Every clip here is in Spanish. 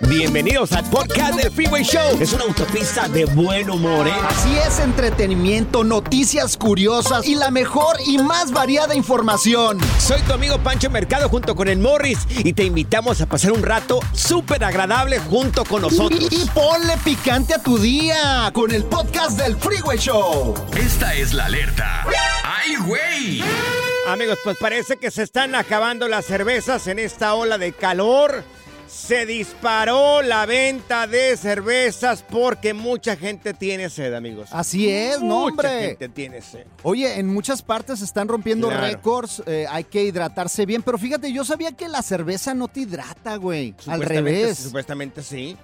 Bienvenidos al podcast del Freeway Show. Es una autopista de buen humor, ¿eh? Así es, entretenimiento, noticias curiosas y la mejor y más variada información. Soy tu amigo Pancho Mercado junto con el Morris y te invitamos a pasar un rato súper agradable junto con nosotros. Y, y ponle picante a tu día con el podcast del Freeway Show. Esta es la alerta. ¡Ay, güey! Amigos, pues parece que se están acabando las cervezas en esta ola de calor. Se disparó la venta de cervezas porque mucha gente tiene sed, amigos. Así es, no, Mucha gente tiene sed. Oye, en muchas partes están rompiendo Claro. récords, eh, hay que hidratarse bien, pero fíjate, yo sabía que la cerveza no te hidrata, güey. Al revés. Supuestamente sí.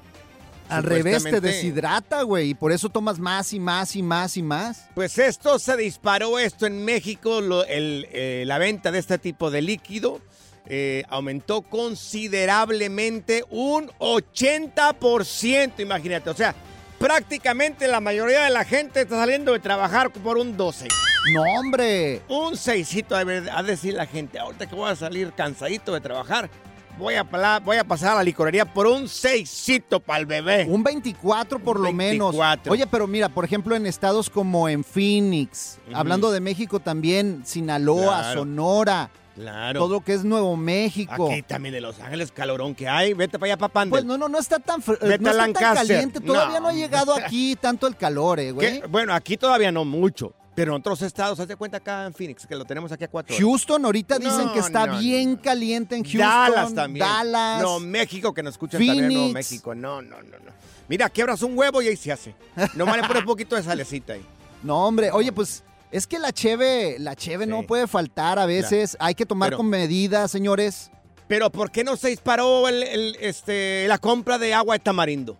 Al revés te deshidrata, güey, y por eso tomas más y más y más y más. Pues esto se disparó, esto en México, lo- el, eh, la venta de este tipo de líquido eh, aumentó considerablemente un 80%, imagínate. O sea, prácticamente la mayoría de la gente está saliendo de trabajar por un 12. No, hombre. Un 6 a, ver- a decir la gente, ahorita que voy a salir cansadito de trabajar, voy a, pala- voy a pasar a la licorería por un 6 para el bebé. Un 24 por Un lo menos. 24. Oye, pero mira, por ejemplo, en estados como en Phoenix, hablando de México también, Sinaloa, Claro. Sonora, Claro. todo lo que es Nuevo México. Aquí también de Los Ángeles, calorón que hay. Vete para allá, papá. Pues no, no, no está tan, fr- Vete no está tan caliente. Todavía no, No. ha llegado aquí tanto el calor, eh, güey. Bueno, aquí todavía no mucho. Pero en otros estados, haz de cuenta acá en Phoenix, que lo tenemos aquí a cuatro horas. Houston ahorita dicen No, que está no, bien caliente en Houston. Dallas también. Dallas. No, México, que nos escuchan también en Nuevo Phoenix. México. No, no, no, no. Mira, quiebras un huevo y ahí se hace. Nomás le pones un poquito de salecita ahí. No, hombre, oye, pues es que la cheve, la cheve no puede faltar a veces. Hay que tomar Pero- con medidas, señores. Pero ¿por qué no se disparó el, el, este, la compra de agua de tamarindo?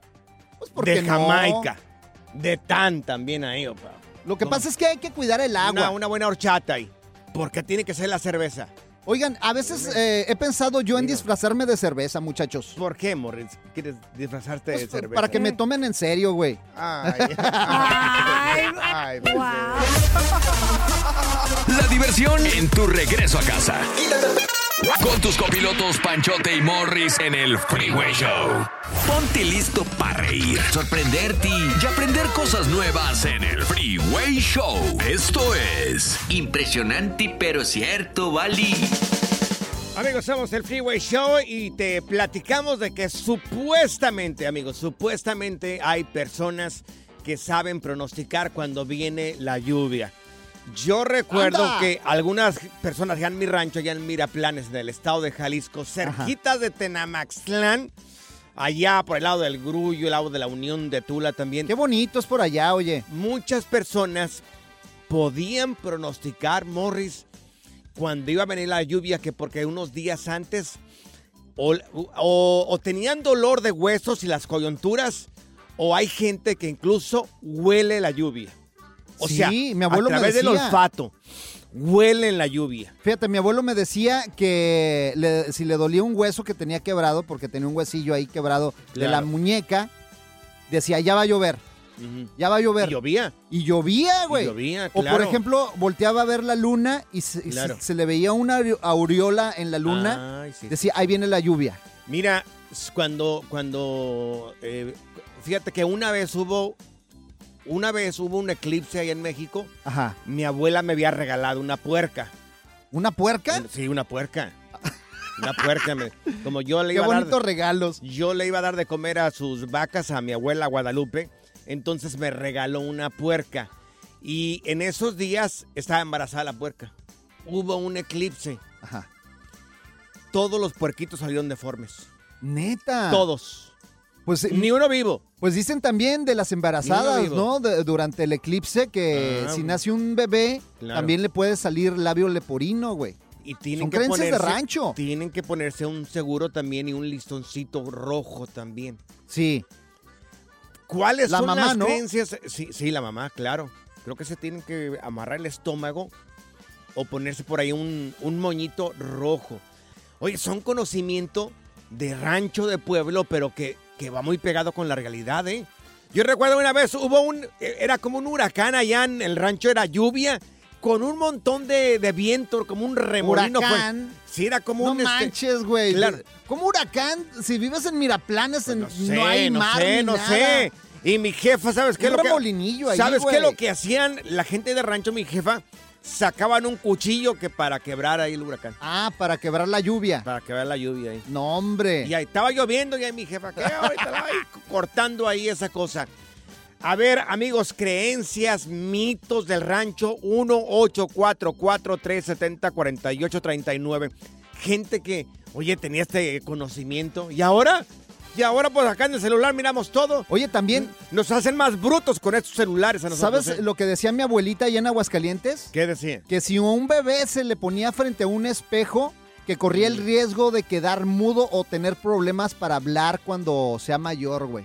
Pues porque de no. Jamaica. De tan también ahí, opa. Lo que pasa es que hay que cuidar el agua. Una, una buena horchata ahí. ¿Por qué tiene que ser la cerveza? Oigan, a veces eh, he pensado yo en disfrazarme de cerveza, muchachos. ¿Por qué, Morris? ¿Quieres disfrazarte de Pues, cerveza? para que me tomen en serio, güey. Ay, Ay, ay, pues, wow. La diversión en tu regreso a casa. Con tus copilotos Panchote y Morris en el Freeway Show. Ponte listo para reír, sorprenderte y aprender cosas nuevas en el Freeway Show. Esto es Impresionante pero cierto, Bali. Amigos, somos el Freeway Show y te platicamos de que supuestamente, amigos, supuestamente hay personas que saben pronosticar cuando viene la lluvia. Yo recuerdo ¡Anda! que algunas personas allá en mi rancho, allá en Miraplanes, del estado de Jalisco, cerquitas de Tenamaxtlán, allá por el lado del Grullo, el lado de la Unión de Tula también. Qué bonito es por allá, oye. Muchas personas podían pronosticar, Morris, cuando iba a venir la lluvia, que porque unos días antes o, o- o tenían dolor de huesos y las coyunturas, o hay gente que incluso huele la lluvia. O Sí, sea, mi abuelo a me través del decía. olfato. huelen la lluvia. Fíjate, mi abuelo me decía que le- si le dolía un hueso que tenía quebrado, porque tenía un huesillo ahí quebrado de la Claro. muñeca, decía, ya va a llover, ya va a llover. Y llovía. Y llovía, güey. Y llovía, O por claro. ejemplo, volteaba a ver la luna y se, y Claro. se- se le veía una aure- aureola en la luna. Ay, sí. Decía, ahí viene la lluvia. Mira, cuando, cuando, eh, fíjate que una vez hubo, una vez hubo un eclipse ahí en México. Ajá. Mi abuela me había regalado una puerca. ¿Una puerca? Sí, una puerca. Una puerca. me- como yo le Qué iba a dar, bonitos regalos. yo le iba a dar de comer a sus vacas a mi abuela Guadalupe, entonces me regaló una puerca. Y en esos días estaba embarazada la puerca. Hubo un eclipse. Ajá. Todos los puerquitos salieron deformes. Neta. Todos. Pues, Ni uno vivo. Pues dicen también de las embarazadas. ¿no? De- durante el eclipse que Ah, si nace un bebé, claro. también le puede salir labio leporino, güey. Y tienen Son que creencias de ponerse, rancho. Tienen que ponerse un seguro también y un listoncito rojo también. Sí. ¿Cuáles La son mamá, las ¿no? creencias? Sí, sí, la mamá, claro. Creo que se tienen que amarrar el estómago o ponerse por ahí un, un moñito rojo. Oye, son conocimiento de rancho, de pueblo, pero que, que va muy pegado con la realidad, ¿eh? Yo recuerdo una vez, hubo un, era como un huracán allá en el rancho, era lluvia, con un montón de, de viento, como un remolino. fue- Huracán. Sí, era como No un... este, manches, güey. claro. ¿Cómo huracán? Si vives en Miraplanes, en- No sé, no hay no mar sé, ni no nada. sé. Y mi jefa, ¿sabes qué? Un lo que- ahí, ¿Sabes güey. qué? Lo que hacían la gente de rancho, mi jefa, sacaban un cuchillo que para quebrar ahí el huracán. Ah, para quebrar la lluvia. Para quebrar la lluvia ahí. No, hombre. Y ahí estaba lloviendo y ahí mi jefa, ¿qué? Ahorita la ahí cortando ahí esa cosa. A ver, amigos, creencias, mitos del rancho, 1-844-370-4839. Gente que, oye, tenía este conocimiento. ¿Y ahora? Y ahora, pues acá en el celular miramos todo. Oye, también, Nos hacen más brutos con estos celulares a nosotros. ¿sabes ¿eh? lo que decía mi abuelita allá en Aguascalientes? ¿Qué decía? Que si un bebé se le ponía frente a un espejo, que corría el riesgo de quedar mudo o tener problemas para hablar cuando sea mayor, güey.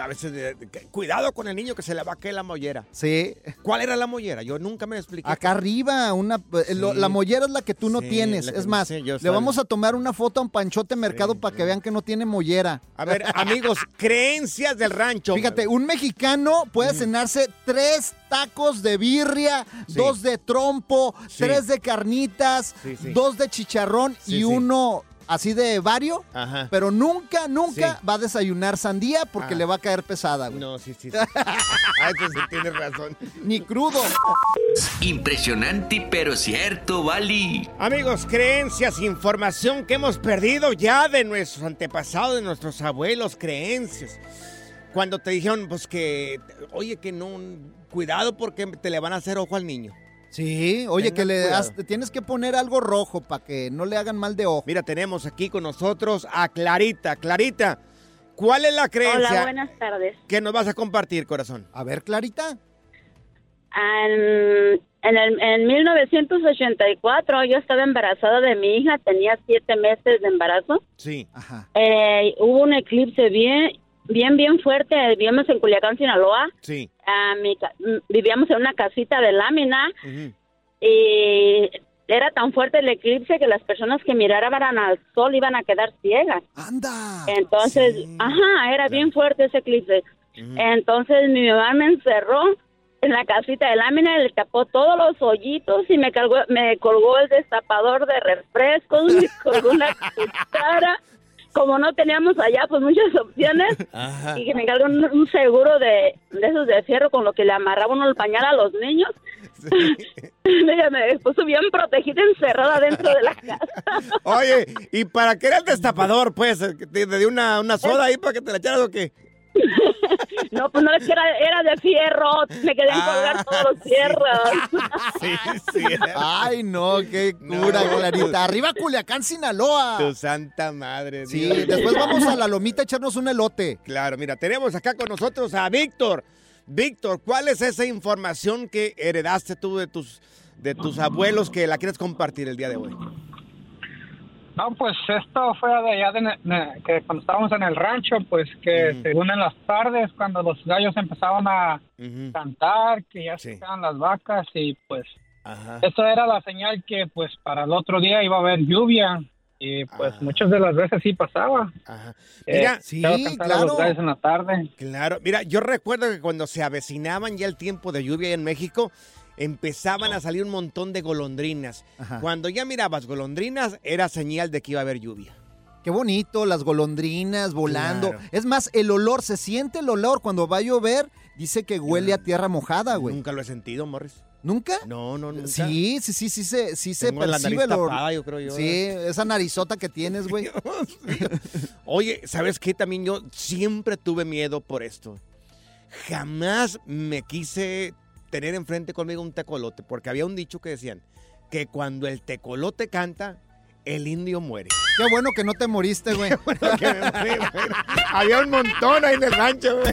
A veces, que- cuidado con el niño que se le va a caer la mollera. Sí. ¿Cuál era la mollera? Yo nunca me expliqué. Acá arriba, una, eh, lo- la mollera es la que tú no Sí, tienes. Es más, sé, le vamos a tomar una foto a un Panchote Mercado para que vean que no tiene mollera. A ver, amigos, creencias del rancho. Fíjate, un mexicano puede cenarse tres tacos de birria, dos de trompo, tres de carnitas, dos de chicharrón y uno así de vario. Ajá. Pero nunca, nunca Sí. va a desayunar sandía porque Ah. le va a caer pesada, güey. No, sí, sí. sí. Ah, eso sí tienes razón. Ni crudo. Impresionante pero cierto, Bali. Amigos, creencias, información que hemos perdido ya de nuestros antepasados, de nuestros abuelos, creencias. Cuando te dijeron, pues que, oye, que no, cuidado porque te le van a hacer ojo al niño. Sí, oye, Tengan que le cuidado. has- tienes que poner algo rojo para que no le hagan mal de ojo. Mira, tenemos aquí con nosotros a Clarita. Clarita, ¿cuál es la Hola, creencia buenas tardes. que nos vas a compartir, corazón? A ver, Clarita. En, en, el, en 1984 yo estaba embarazada de mi hija, tenía siete meses de embarazo. Sí. Ajá. Eh, hubo un eclipse bien, bien, bien fuerte. Vivíamos en Culiacán, Sinaloa. Sí. Mi vivíamos en una casita de lámina y era tan fuerte el eclipse que las personas que miraban al sol iban a quedar ciegas. Anda. Entonces, Sí. ajá, era bien fuerte ese eclipse. Entonces mi mamá me encerró en la casita de lámina y le tapó todos los hoyitos y me, cargó, me colgó el destapador de refrescos, me colgó una cuchara. Como no teníamos allá pues muchas opciones Ajá. y que me cargó un, un seguro de, de esos de fierro con lo que le amarraba uno el pañal a los niños. Ella me puso bien protegida encerrada dentro de la casa. Oye, ¿y para qué era el destapador, pues? ¿Te te dio una, una soda ahí para que te la echaras o qué? No, pues no es que era, era de fierro, me querían colgar todos los fierros. Sí, sí. Ay, no, qué No. cura, Clarita. Arriba Culiacán, Sinaloa. Tu santa madre. Sí, Dios. después vamos a la lomita a echarnos un elote. Claro, mira, tenemos acá con nosotros a Víctor. Víctor, ¿cuál es esa información que heredaste tú de tus, de tus abuelos que la quieres compartir el día de hoy? No, pues esto fue de allá de, de- que cuando estábamos en el rancho, pues que Ujú. según en las tardes, cuando los gallos empezaban a cantar, que ya Sí. se sacaban las vacas y pues Eso era la señal que pues para el otro día iba a haber lluvia y pues muchas de las veces sí pasaba. Eh, Mira, estaba cantando los gallos en la tarde. Claro, mira, yo recuerdo que cuando se avecinaban ya el tiempo de lluvia en México, empezaban a salir un montón de golondrinas. Cuando ya mirabas golondrinas, era señal de que iba a haber lluvia. Qué bonito, las golondrinas volando. Claro. Es más, el olor, se siente el olor cuando va a llover. Dice que huele a tierra mojada, güey. Nunca lo he sentido, Morris. ¿Nunca? No, no, nunca. Sí, sí, sí, sí, se, sí se Tengo la percibe nariz el olor. tapada, yo creo yo. Sí, esa narizota que tienes, güey. Oye, ¿sabes qué? También yo siempre tuve miedo por esto. Jamás me quise tener enfrente conmigo un tecolote, porque había un dicho que decían que cuando el tecolote canta, el indio muere. Qué bueno que no te moriste, güey. que me morí, güey. Había un montón ahí en el rancho, güey.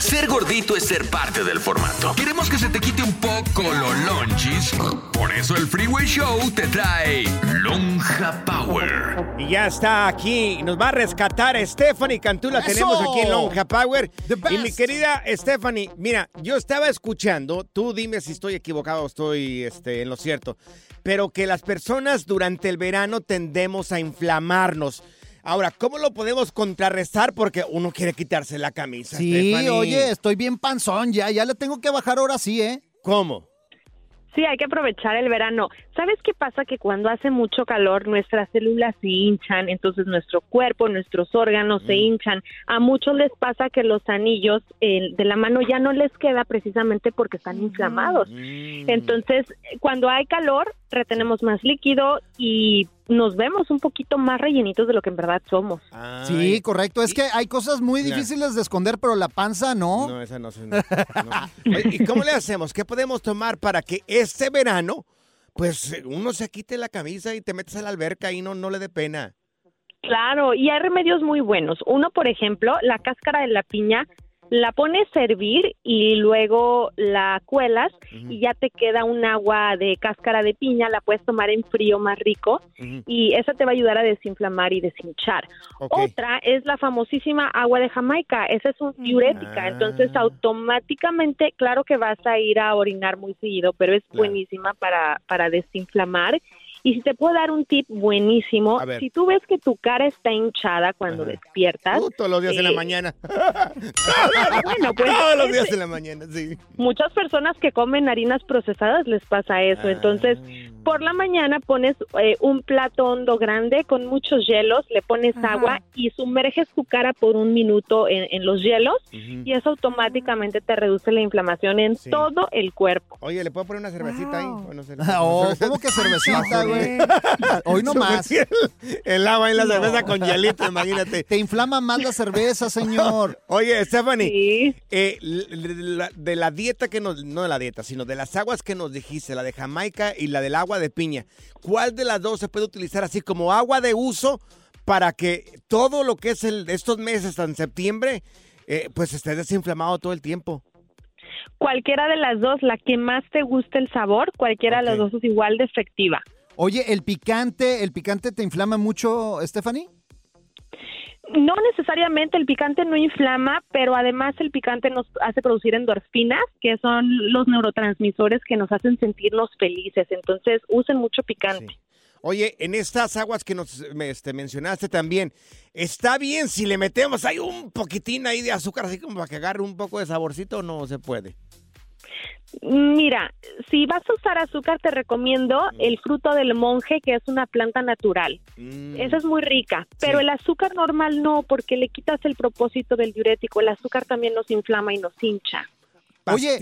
Ser gordito es ser parte del formato. Queremos que se te quite un poco los lonchis. Por eso el Freeway Show te trae Lonja Power. Y ya está aquí. Nos va a rescatar Stephanie Cantú. La ¡Eso! tenemos aquí en Lonja Power. Y mi querida Stephanie, mira, yo estaba escuchando. Tú dime si estoy equivocado o estoy este, en lo cierto. Pero que las personas durante el verano tendemos a inflamarnos. Ahora, ¿cómo lo podemos contrarrestar? Porque uno quiere quitarse la camisa. Sí, Stephanie. oye, estoy bien panzón ya. Ya le tengo que bajar ahora sí, ¿eh? ¿Cómo? Sí, hay que aprovechar el verano. ¿Sabes qué pasa? Que cuando hace mucho calor, nuestras células se hinchan, entonces nuestro cuerpo, nuestros órganos se hinchan. A muchos les pasa que los anillos eh, de la mano ya no les queda precisamente porque están inflamados. Entonces, cuando hay calor, retenemos más líquido y nos vemos un poquito más rellenitos de lo que en verdad somos. Sí, correcto. Es que hay cosas muy difíciles de esconder, pero la panza no. No, esa no se. no, no. ¿Y cómo le hacemos? ¿Qué podemos tomar para que este verano, pues uno se quite la camisa y te metes a la alberca y no, no le dé pena? Claro, y hay remedios muy buenos. Uno, por ejemplo, la cáscara de la piña, la pones a hervir y luego la cuelas y ya te queda un agua de cáscara de piña, la puedes tomar en frío más rico y esa te va a ayudar a desinflamar y deshinchar. Otra es la famosísima agua de Jamaica, esa es un diurética, entonces automáticamente, claro que vas a ir a orinar muy seguido, pero es buenísima para, para desinflamar. Y si te puedo dar un tip buenísimo, si tú ves que tu cara está hinchada cuando despiertas, Uh, todos los días en la eh, mañana. bueno, pues, Todos los ese- días en la mañana, sí. muchas personas que comen harinas procesadas les pasa eso. Entonces, Por la mañana pones eh, un plato hondo grande con muchos hielos, le pones Ajá. agua y sumerges tu cara por un minuto en, en los hielos y eso automáticamente te reduce la inflamación en Sí. todo el cuerpo. Oye, ¿le puedo poner una cervecita ahí? O no sé. Oh, ¿cómo que cervecita, güey? Hoy no más. El, el agua en la cerveza con hielito, imagínate. Te inflama más la cerveza, señor. Oye, Stephanie, eh, l- la- de la dieta que nos, no de la dieta, sino de las aguas que nos dijiste, la de Jamaica y la del agua de piña, ¿cuál de las dos se puede utilizar así como agua de uso para que todo lo que es el, estos meses hasta en septiembre, eh, pues esté desinflamado todo el tiempo? Cualquiera de las dos, la que más te guste el sabor, cualquiera de las dos es igual de efectiva. Oye, ¿el picante, el picante te inflama mucho, Stephanie? No necesariamente el picante no inflama, pero además el picante nos hace producir endorfinas, que son los neurotransmisores que nos hacen sentirnos felices. Entonces, usen mucho picante. Oye, en estas aguas que nos este, mencionaste también, ¿está bien si le metemos ahí un poquitín ahí de azúcar, así como para que agarre un poco de saborcito o no se puede? Mira, si vas a usar azúcar, te recomiendo el fruto del monje, que es una planta natural. Esa es muy rica, pero el azúcar normal no, porque le quitas el propósito del diurético. El azúcar también nos inflama y nos hincha. Oye,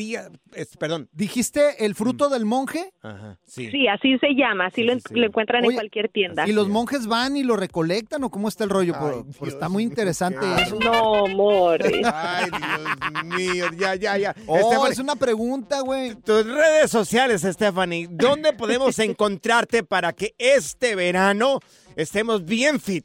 es- perdón. ¿dijiste el fruto del monje? Ajá, sí. Sí, así se llama, así lo, en- lo encuentran en cualquier tienda. ¿Y los monjes van y lo recolectan o cómo está el rollo? Por- por- está muy interesante eso. No, Morris. Ay, Dios mío, ya, ya, ya. Oh, Stephanie, es una pregunta, güey. Tus redes sociales, Stephanie, ¿dónde podemos encontrarte para que este verano estemos bien fit?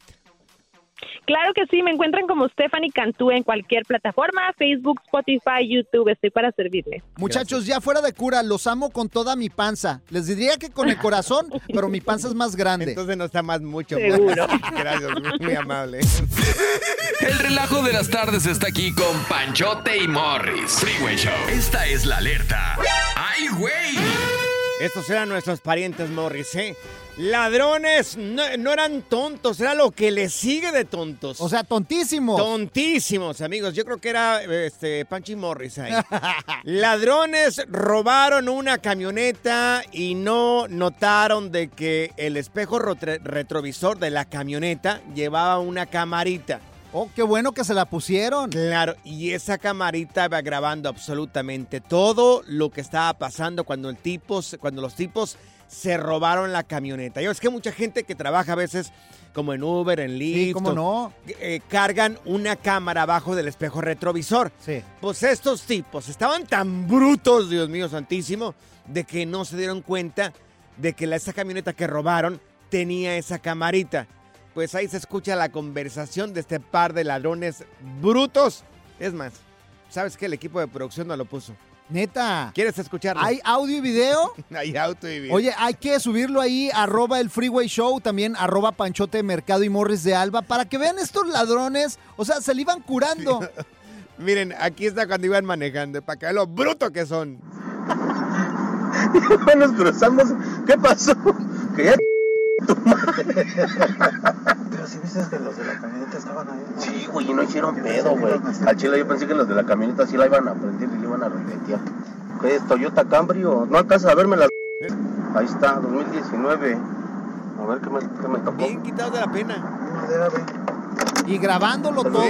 Claro que sí, me encuentran como Stephanie Cantú en cualquier plataforma, Facebook, Spotify, YouTube, estoy para servirles. Muchachos, ya fuera de cura, los amo con toda mi panza. Les diría que con el corazón, pero mi panza es más grande. Entonces no está más mucho. Seguro. Gracias, muy amable. El relajo de las tardes está aquí con Panchote y Morris. Freeway Show. Esta es la alerta. ¡Ay, güey! Estos eran nuestros parientes Morris, ¿eh? Ladrones no, no eran tontos, era lo que les sigue de tontos. O sea, tontísimos. Tontísimos, amigos. Yo creo que era este Panchi Morris ahí. Ladrones robaron una camioneta y no notaron de que el espejo retrovisor de la camioneta llevaba una camarita. Oh, qué bueno que se la pusieron. Claro, y esa camarita va grabando absolutamente todo lo que estaba pasando cuando el tipo, cuando los tipos se robaron la camioneta. Yo es que mucha gente que trabaja a veces como en Uber, en Lyft, cómo o- no. eh, cargan una cámara abajo del espejo retrovisor. Sí. Pues estos tipos estaban tan brutos, Dios mío santísimo, de que no se dieron cuenta de que la, esa camioneta que robaron tenía esa camarita. Pues ahí se escucha la conversación de este par de ladrones brutos. Es más, ¿sabes qué? El equipo de producción no lo puso. Neta. ¿Quieres escucharlo? ¿Hay audio y video? Hay auto y video. Oye, hay que subirlo ahí, arroba el Freeway Show, también arroba Panchote Mercado y Morris de Alba, para que vean estos ladrones, o sea, se le iban curando. Miren, aquí está cuando iban manejando, para que vean lo bruto que son. nos cruzamos. ¿Qué pasó? Que ya tu madre. Pero si viste que los de la camioneta estaban ahí. Sí, güey, y no hicieron pedo, güey. Al chile yo pensé que los de la camioneta sí la iban a prender y la iban a repetir. ¿Qué es Toyota Camry o no alcanza a verme las... Ahí está, 2019. A ver qué me, qué me tocó. Bien quitados de la pena. Y grabándolo todo.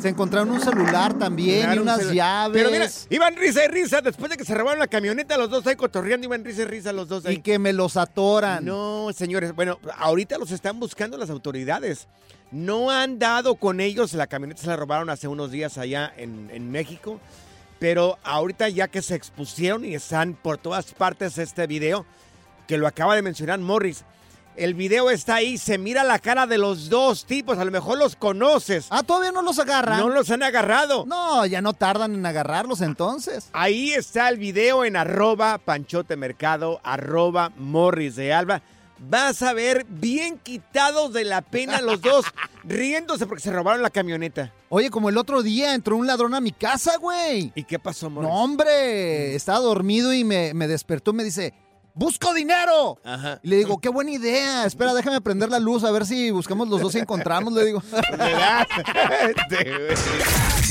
Se encontraron un celular también y unas un llaves. Pero mira, iban risa y risa. Después de que se robaron la camioneta, los dos ahí cotorreando, iban risa y risa los dos ahí. Y que me los atoran. No, señores. Bueno, ahorita los están buscando las autoridades. No han dado con ellos. La camioneta se la robaron hace unos días allá en, en México. Pero ahorita ya que se expusieron y están por todas partes este video, que lo acaba de mencionar Morris. El video está ahí, se mira la cara de los dos tipos, a lo mejor los conoces. Ah, todavía no los agarran. No los han agarrado. No, ya no tardan en agarrarlos entonces. Ahí está el video en arroba Panchote Mercado, arroba Morris de Alba. Vas a ver bien quitados de la pena los dos, riéndose porque se robaron la camioneta. Oye, como el otro día entró un ladrón a mi casa, güey. ¿Y qué pasó, Morris? No, hombre, estaba dormido y me, me despertó y me dice, busco dinero. Y le digo, qué buena idea. Espera, déjame prender la luz a ver si buscamos los dos y encontramos, le digo.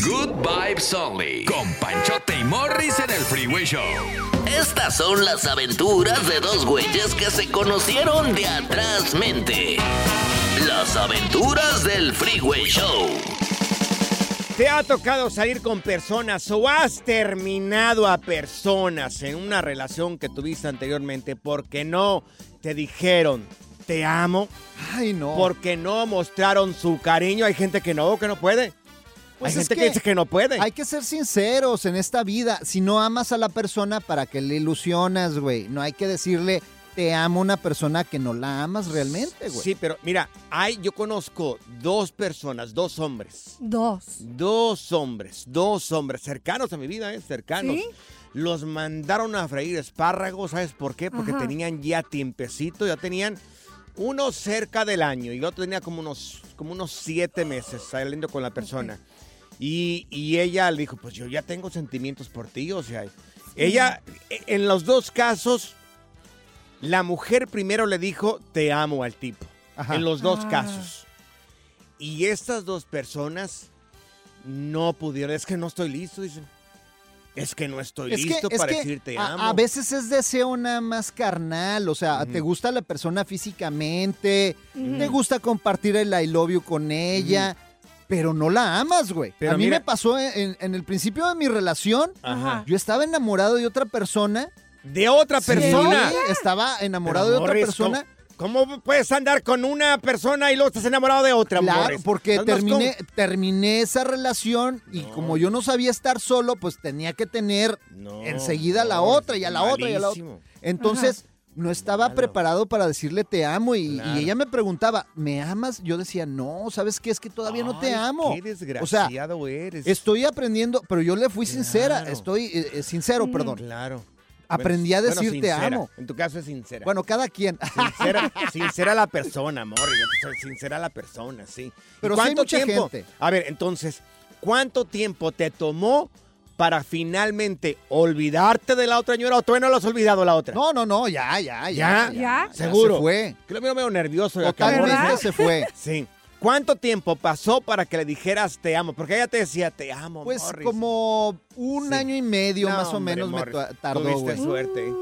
Good Vibes Only. Con Panchote y Morris en el Freeway Show. Estas son las aventuras de dos güeyes que se conocieron de atrás mente. Las aventuras del Freeway Show. ¿Te ha tocado salir con personas o has terminado a personas en una relación que tuviste anteriormente porque no te dijeron te amo? Ay, no. Porque no mostraron su cariño. Hay gente que no, que no puede. Pues Hay gente que, dice que no puede. Hay que ser sinceros en esta vida. Si no amas a la persona, ¿para qué le ilusionas, güey? No hay que decirle te amo a una persona que no la amas realmente, güey. Sí, pero mira, hay, yo conozco dos personas, dos hombres. Dos. Dos hombres, dos hombres cercanos a mi vida, ¿eh? cercanos. ¿Sí? Los mandaron a freír espárragos, ¿sabes por qué? Porque Ajá. tenían ya tiempecito, ya tenían uno cerca del año y el otro tenía como unos, como unos siete meses saliendo con la persona. Y, y ella le dijo, pues yo ya tengo sentimientos por ti, o sea, ella, e- en los dos casos, la mujer primero le dijo, te amo al tipo, Ajá. en los dos Ah. casos. Y estas dos personas no pudieron, es que no estoy listo, dicen. Es que no estoy Es que- listo es para que decirte a, amo. a veces es deseo nada más carnal, o sea, te gusta la persona físicamente, te gusta compartir el I love you con ella, pero no la amas, güey. Pero a mí mira- me pasó en, en el principio de mi relación, Ajá. yo estaba enamorado de otra persona. De otra Sí, persona. estaba enamorado Pero, de otra Morris, persona. ¿Cómo, cómo puedes andar con una persona y luego estás enamorado de otra, Claro, Morris? porque terminé, terminé esa relación y como yo no sabía estar solo, pues tenía que tener No, enseguida a la otra y a la otra y a la otra. Entonces, no estaba preparado para decirle te amo y, y ella me preguntaba, ¿me amas? Yo decía, no, ¿sabes qué? Es que todavía no te amo. Qué o sea, desgraciado eres. estoy aprendiendo, pero yo le fui sincera, estoy eh, eh, sincero, Mm. perdón. Claro. Aprendí a Bueno, decir te sincera. amo. En tu caso es sincera. Bueno, cada quien. Sincera, sincera la persona, Morris. Sincera la persona, sí. ¿Y Pero sí hay cuánto mucha tiempo? gente. A ver, entonces, ¿cuánto tiempo te tomó para finalmente olvidarte de la otra señora o todavía no lo has olvidado la otra? No, no, no, ya, ya, ¿Ya? ya. ¿Ya? ¿Seguro? Se fue. Que lo veo medio nervioso. Morris. se fue. Sí. ¿Cuánto tiempo pasó para que le dijeras te amo? Porque ella te decía te amo, Pues Morris. como un Sí. año y medio No, más o hombre, menos Morris, me tardó, Tuviste suerte. ¿eh?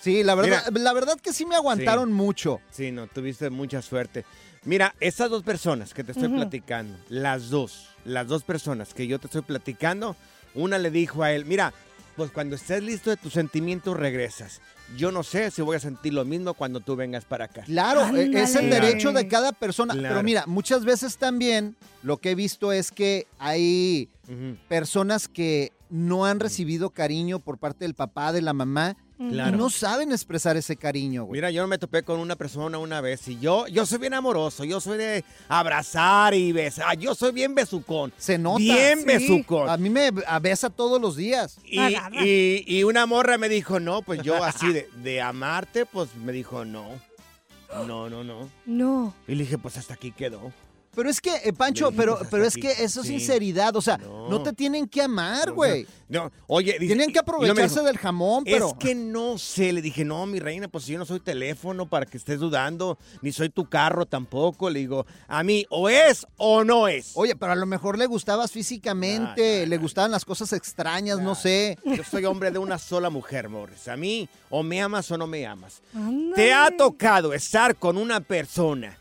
Sí, la verdad, la verdad que sí me aguantaron mucho. Sí, no, tuviste mucha suerte. Mira, estas dos personas que te estoy platicando, las dos, las dos personas que yo te estoy platicando, una le dijo a él, mira, pues cuando estés listo de tus sentimientos regresas. Yo no sé si voy a sentir lo mismo cuando tú vengas para acá. Claro, e- es el derecho de cada persona. Claro. Pero mira, muchas veces también lo que he visto es que hay personas que no han recibido cariño por parte del papá, de la mamá, Claro. y no saben expresar ese cariño, güey. Mira, yo me topé con una persona una vez y yo, yo soy bien amoroso, yo soy de abrazar y besar, yo soy bien besucón. Se nota. Bien Sí. besucón. A mí me besa todos los días. Y, y- y una morra me dijo, no, pues yo así de, de amarte, pues me dijo, no. No, no, no. No. Y le dije, pues hasta aquí quedó. Pero es que, eh, Pancho, pero, pero es que eso es Sí. sinceridad. O sea, no, te tienen que amar, No, güey. No, oye, dice- Tienen que aprovecharse dijo, del jamón, pero. Es que no sé, le dije, no, mi reina, pues yo no soy teléfono para que estés dudando, ni soy tu carro tampoco. Le digo, a mí o es o no es. Oye, pero a lo mejor le gustabas físicamente, le gustaban las cosas extrañas, no sé. Yo soy hombre de una sola mujer, Morris. A mí o me amas o no me amas. ¿Te ha tocado estar con una persona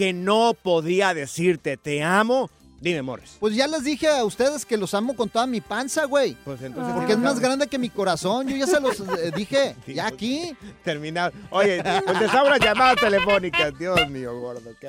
que no podía decirte te amo? Dime, Morris. Pues ya les dije a ustedes que los amo con toda mi panza, güey. Pues entonces. Porque es más grande que mi corazón. Yo ya se los eh, dije. Ya aquí. Terminado. Oye, contestamos las llamadas telefónicas. Dios mío, gordo. qué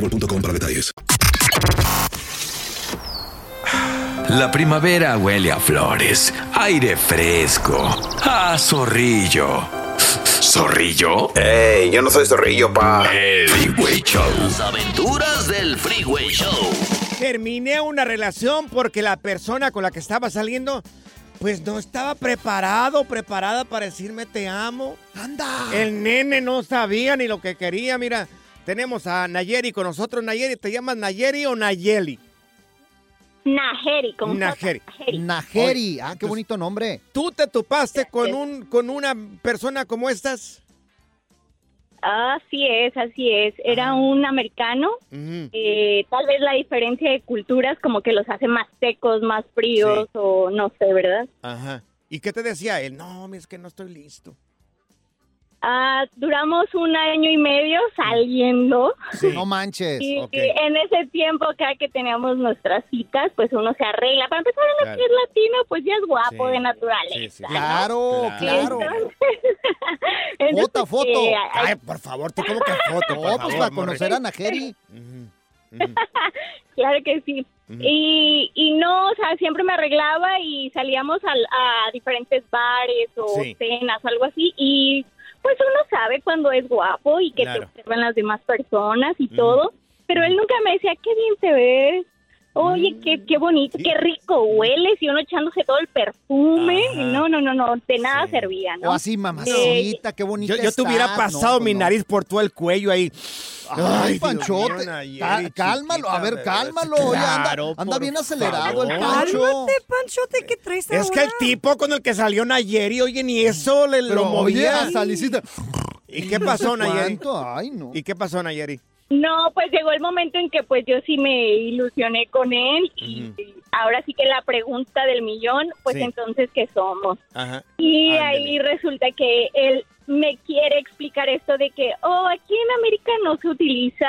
boostmobile.com para detalles. La primavera huele a flores, aire fresco, a zorrillo. ¿Zorrillo? ¡Ey! Yo no soy zorrillo, pa. El Freeway Show. Las aventuras del Freeway Show. Terminé una relación porque la persona con la que estaba saliendo, pues no estaba preparado, preparada para decirme te amo. ¡Anda! El nene no sabía ni lo que quería. Mira, tenemos a Nayeri con nosotros. Nayeri, ¿te llamas Nayeri o Nayeli? Najeri, como Najeri. Najeri, ah, qué bonito nombre. ¿Tú te topaste con un con una persona como estas? Así es, así es. Era un americano. Eh, tal vez la diferencia de culturas como que los hace más secos, más fríos o no sé, ¿verdad? Ajá. ¿Y qué te decía él? No, es que no estoy listo. Ah, duramos un año y medio saliendo. No manches. Y, en ese tiempo cada que teníamos nuestras citas, pues uno se arregla. Para empezar, uno Claro. que es latino, pues ya es guapo de naturaleza. ¿no? Claro, claro. Entonces, Foto, foto. eh, Ay, por favor, tú como que foto, No, pues favor, para conocer a Najeri. Claro que sí. y, y no, o sea, siempre me arreglaba y salíamos al- a diferentes bares o Sí. cenas o algo así. Y pues uno sabe cuando es guapo y que Claro. te observan las demás personas y todo. Pero él nunca me decía, qué bien te ves. Oye, qué, qué bonito, qué rico hueles y uno echándose todo el perfume. Ajá. No, no, no, no, de nada servía, ¿no? O así, mamacita, qué bonita Yo, yo te hubiera pasado No, mi no. nariz por todo el cuello ahí. Ay, Panchote, cá- cálmalo, a ver, cálmalo. oye, anda- Claro, anda, por bien acelerado el. Pancho. Cálmate, Panchote, ¿qué traes Es que el tipo con el que salió Nayeri, oye, ni eso le Pero, lo oye, movía. salicita. ¿Y qué pasó, Nayeri? cuánto, Ay, no. ¿Y qué pasó, Nayeri? No, pues llegó el momento en que pues yo sí me ilusioné con él y ahora sí que la pregunta del millón, pues Sí. entonces, ¿qué somos? Ajá. Y ahí resulta que él me quiere explicar esto de que, oh, aquí en América no se utiliza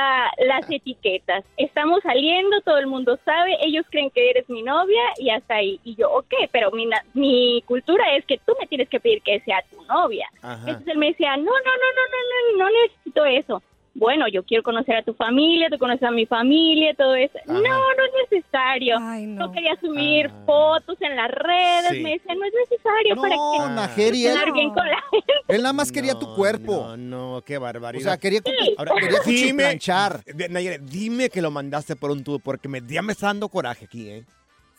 las etiquetas. Estamos saliendo, todo el mundo sabe, ellos creen que eres mi novia y hasta ahí. Y yo, ok, pero mi, mi cultura es que tú me tienes que pedir que sea tu novia. Ajá. Entonces él me decía, no, no, no, no, no, no, no necesito eso. Bueno, yo quiero conocer a tu familia, tú conoces a mi familia, todo eso. No, no es necesario. no. quería subir fotos en las redes, Sí. me decía, no es necesario para No, que Najeri, él, bien con la gente. él nada más quería tu cuerpo. No, no, qué barbaridad. O sea, quería, cu- Ahora, quería dime, cuchiplanchar. de- Nayeli, dime que lo mandaste por un tubo, porque me, ya me está dando coraje aquí, ¿eh?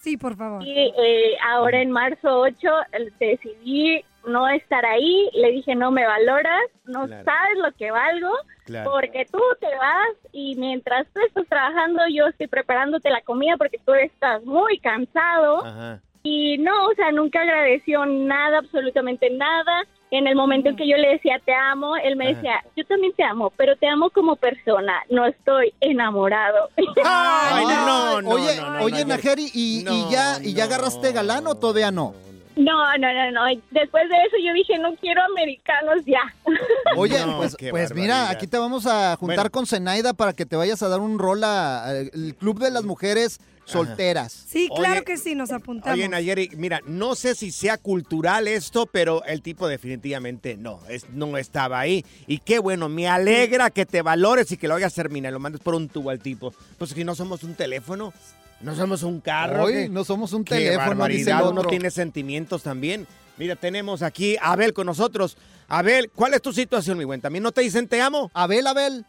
Sí, por favor. Y eh, ahora en marzo 8 eh, decidí no estar ahí, le dije, no me valoras, no Claro. sabes lo que valgo, Claro. porque tú te vas y mientras tú estás trabajando yo estoy preparándote la comida porque tú estás muy cansado. Ajá. Y no, o sea, nunca agradeció nada, absolutamente nada. En el momento en que yo le decía te amo, él me Ajá. decía, yo también te amo, pero te amo como persona, no estoy enamorado. Ay, no, no, oye, no, no, oye, no, Najeri, ¿y, no, y ya, ¿y ya agarraste galán o todavía no? No, no, no, no. Después de eso yo dije, no quiero americanos ya. Oye, No, pues, pues mira, aquí te vamos a juntar Bueno. con Zenaida para que te vayas a dar un rol al Club de las Mujeres Solteras. Sí, claro Oye, que sí, nos apuntamos. Oye, Nayeri, mira, no sé si sea cultural esto, pero el tipo definitivamente no, es, no estaba ahí. Y qué bueno, me alegra que te valores y que lo hagas terminar, lo mandes por un tubo al tipo. Pues si no somos un teléfono, no somos un carro. Hoy no somos un teléfono, dice el barbaridad, uno tiene sentimientos también. Mira, tenemos aquí a Abel con nosotros. Abel, ¿cuál es tu situación, mi buen? ¿También no te dicen te amo? Abel, Abel.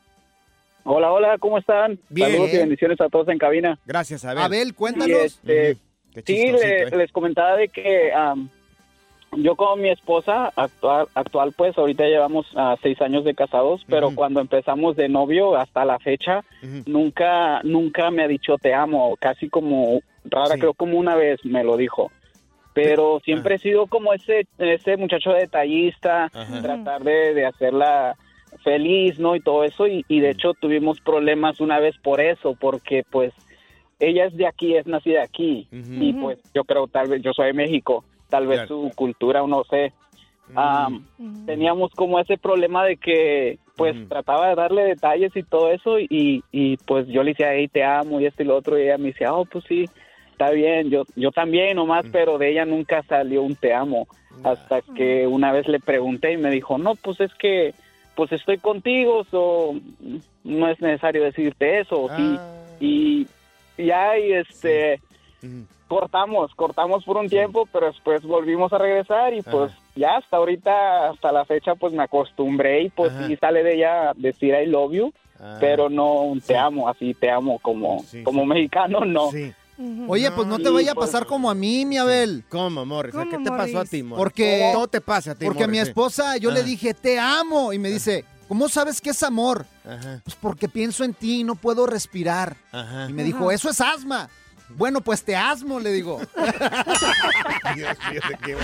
Hola, hola, ¿cómo están? Bien. Saludos y bendiciones a todos en cabina. Gracias, Abel. Abel, cuéntanos. Y, este, Qué sí, le- ¿eh? les comentaba de que am, yo con mi esposa actual, actual pues ahorita llevamos ah, seis años de casados, pero cuando empezamos de novio hasta la fecha, nunca, nunca me ha dicho te amo, casi como rara, creo como una vez me lo dijo. pero siempre he sido como ese, ese muchacho detallista, tratar de, de hacerla feliz, ¿no? Y todo eso, y, y de hecho tuvimos problemas una vez por eso, porque pues ella es de aquí, es nacida aquí, y pues yo creo tal vez, yo soy de México, tal vez su cultura, o no sé. Am, Teníamos como ese problema de que pues trataba de darle detalles y todo eso y, y pues yo le decía, hey, te amo y esto y lo otro y ella me decía, oh, pues sí, está bien, yo, yo también nomás, pero de ella nunca salió un te amo hasta que una vez le pregunté y me dijo, no, pues es que pues estoy contigo, so, no es necesario decirte eso, sí. Y y ya, y este, cortamos, cortamos por un tiempo, pero después volvimos a regresar y pues ya hasta ahorita, hasta la fecha, pues me acostumbré y pues sí sale de ella decir I love you, Ah. pero no un te amo, así te amo como, como mexicano, no. Oye, pues no te vaya a pues, pasar como a mí, mi Abel. ¿Cómo, Morris? ¿Qué te pasó a ti, Morris? Porque ¿Cómo te pasa a ti, Porque a mi Morris? esposa yo le dije, te amo. Y me dice, ¿cómo sabes que es amor? Ajá. Pues porque pienso en ti y no puedo respirar. Ajá. Y me dijo, Ajá. eso es asma. Bueno, pues te asmo, le digo. Dios mío, de qué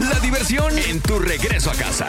La diversión en tu regreso a casa.